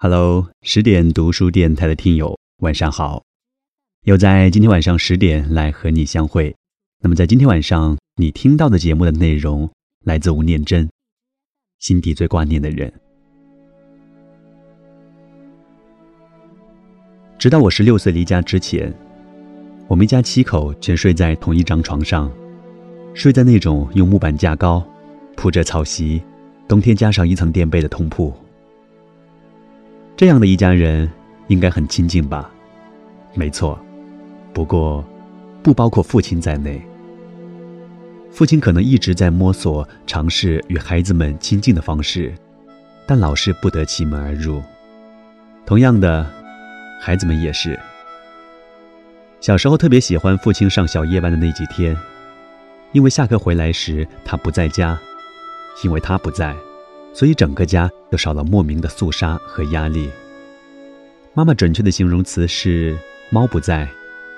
Hello，十点读书电台的听友，晚上好！又在今天晚上十点来和你相会。那么在今天晚上，你听到的节目的内容来自吴念真，心底最挂念的人。直到我十六岁离家之前，我们一家七口全睡在同一张床上，睡在那种用木板架高、铺着草席、冬天加上一层垫被的通铺。这样的一家人应该很亲近吧？没错，不过不包括父亲在内。父亲可能一直在摸索、尝试与孩子们亲近的方式，但老是不得其门而入。同样的，孩子们也是。小时候特别喜欢父亲上小夜班的那几天，因为下课回来时他不在家，因为他不在。所以整个家就少了莫名的肃杀和压力。妈妈准确的形容词是“猫不在，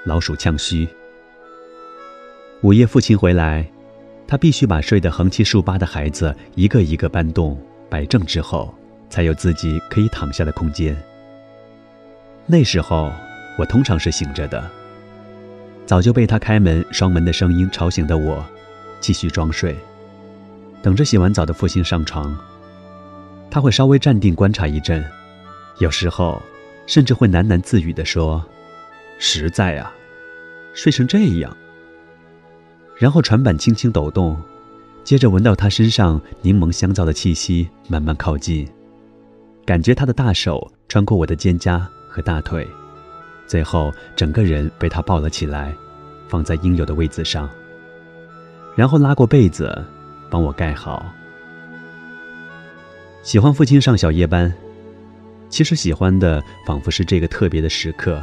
老鼠呛须”。午夜父亲回来，他必须把睡得横七竖八的孩子一个一个搬动摆正之后，才有自己可以躺下的空间。那时候我通常是醒着的，早就被他开门双门的声音吵醒的我，继续装睡，等着洗完澡的父亲上床。他会稍微站定观察一阵，有时候甚至会喃喃自语地说：“实在啊，睡成这样。”然后船板轻轻抖动，接着闻到他身上柠檬香皂的气息，慢慢靠近，感觉他的大手穿过我的肩胛和大腿，最后整个人被他抱了起来，放在应有的位子上，然后拉过被子，帮我盖好。喜欢父亲上小夜班，其实喜欢的仿佛是这个特别的时刻，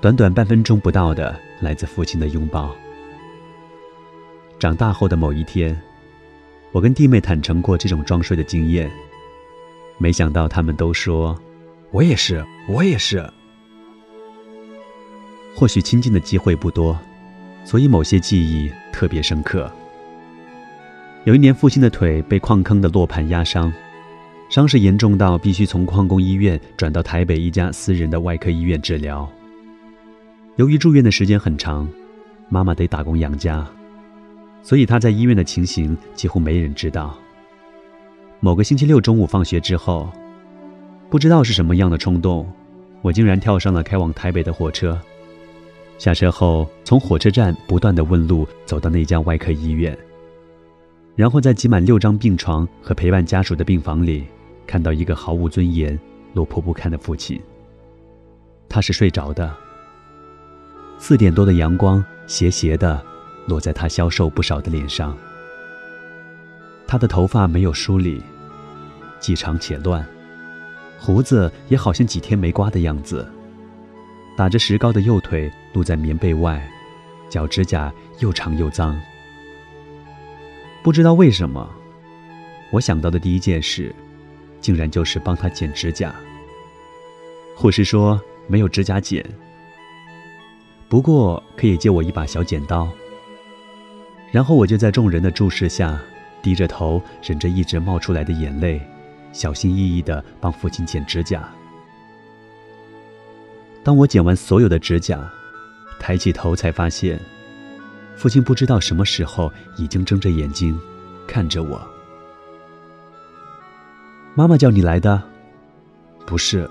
短短半分钟不到的来自父亲的拥抱。长大后的某一天，我跟弟妹坦诚过这种装睡的经验，没想到他们都说：“我也是，我也是。”或许亲近的机会不多，所以某些记忆特别深刻。有一年，父亲的腿被矿坑的落盘压伤。伤势严重到必须从矿工医院转到台北一家私人的外科医院治疗。由于住院的时间很长，妈妈得打工养家，所以她在医院的情形几乎没人知道。某个星期六中午放学之后，不知道是什么样的冲动，我竟然跳上了开往台北的火车。下车后，从火车站不断的问路，走到那家外科医院，然后在挤满六张病床和陪伴家属的病房里。看到一个毫无尊严、落魄不堪的父亲。他是睡着的。四点多的阳光斜斜的落在他消瘦不少的脸上。他的头发没有梳理，既长且乱，胡子也好像几天没刮的样子。打着石膏的右腿露在棉被外，脚指甲又长又脏。不知道为什么，我想到的第一件事。竟然就是帮他剪指甲。护士说没有指甲剪，不过可以借我一把小剪刀。然后我就在众人的注视下，低着头，忍着一直冒出来的眼泪，小心翼翼地帮父亲剪指甲。当我剪完所有的指甲，抬起头才发现，父亲不知道什么时候已经睁着眼睛看着我。妈妈叫你来的，不是？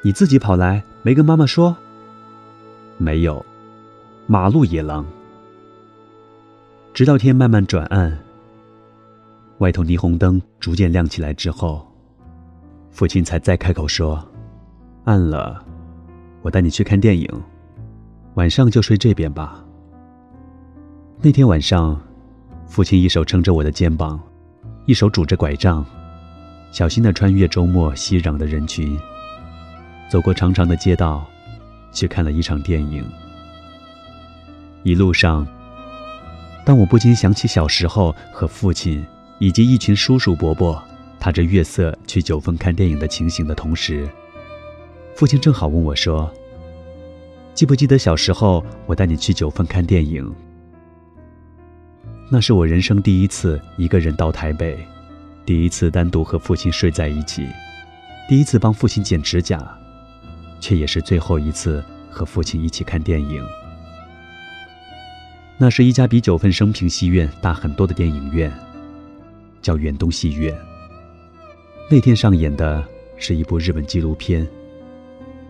你自己跑来，没跟妈妈说？没有，马路野狼。直到天慢慢转暗，外头霓虹灯逐渐亮起来之后，父亲才再开口说：“暗了，我带你去看电影，晚上就睡这边吧。”那天晚上，父亲一手撑着我的肩膀，一手拄着拐杖。小心地穿越周末熙攘的人群，走过长长的街道，去看了一场电影。一路上，当我不禁想起小时候和父亲以及一群叔叔伯伯踏着月色去九份看电影的情形的同时，父亲正好问我说：“记不记得小时候我带你去九份看电影？那是我人生第一次一个人到台北。”第一次单独和父亲睡在一起，第一次帮父亲剪指甲，却也是最后一次和父亲一起看电影。那是一家比九份生平戏院大很多的电影院，叫远东戏院。那天上演的是一部日本纪录片，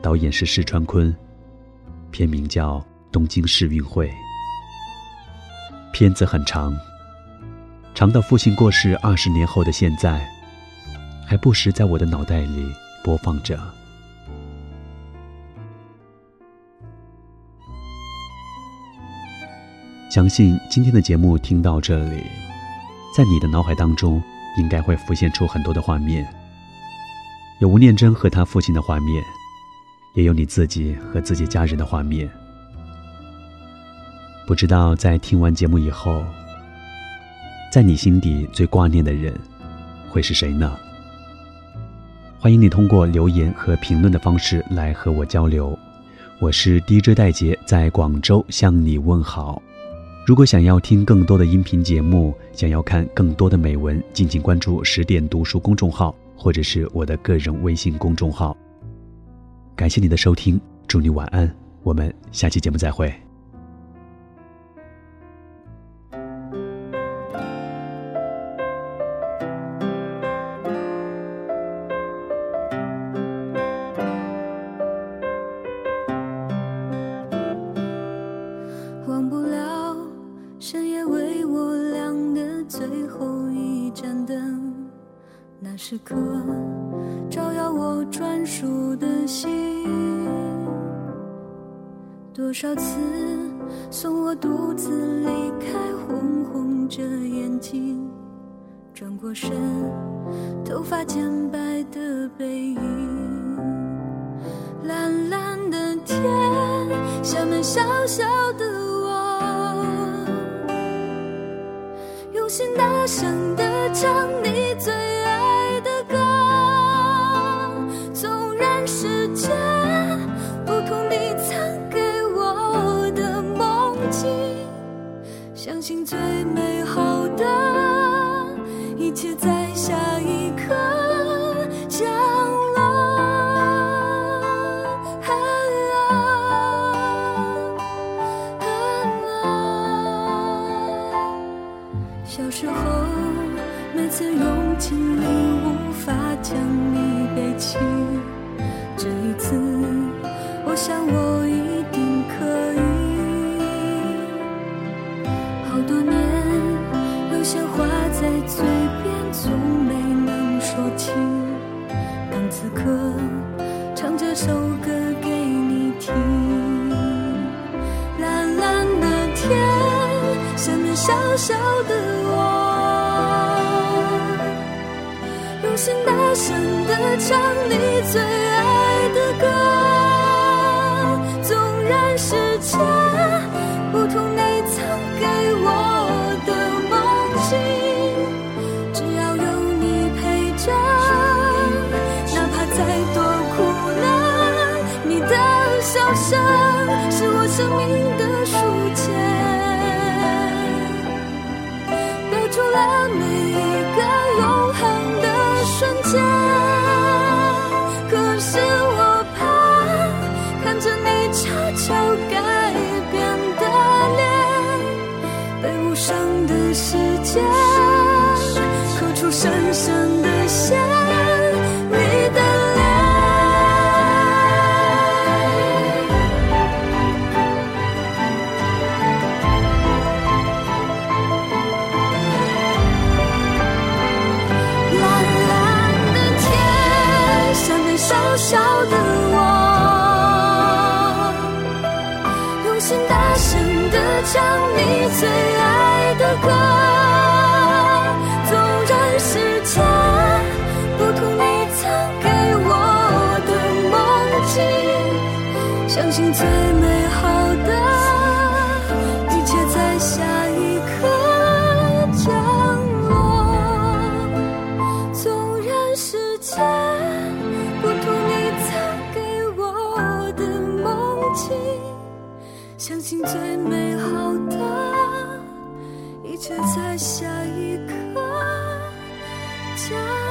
导演是石川昆，片名叫《东京世运会》。片子很长，长到父亲过世二十年后的现在，还不时在我的脑袋里播放着。相信今天的节目听到这里，在你的脑海当中应该会浮现出很多的画面，有吴念真和他父亲的画面，也有你自己和自己家人的画面。不知道在听完节目以后，在你心底最挂念的人会是谁呢？欢迎你通过留言和评论的方式来和我交流。我是 DJ 戴杰，在广州向你问好。如果想要听更多的音频节目，想要看更多的美文，敬请关注十点读书公众号，或者是我的个人微信公众号。感谢你的收听，祝你晚安，我们下期节目再会。时刻照耀我专属的心，多少次送我独自离开，红红着眼睛，转过身，头发渐白的背影，蓝蓝的天，下面小小的小时候，每次用尽力无法将你背起，这一次，我想我唱你最爱的歌纵然世界不同你曾给我的梦境。只要有你陪着哪怕再多苦难你的笑声是我生命的时间，刻出深深的线，你的脸。蓝蓝的天，像你小小的我。用心大声的唱，你最爱。相信最美好的一切在下一刻降落。纵然世界不同你曾给我的梦境，相信最美好的一切。在下一刻降。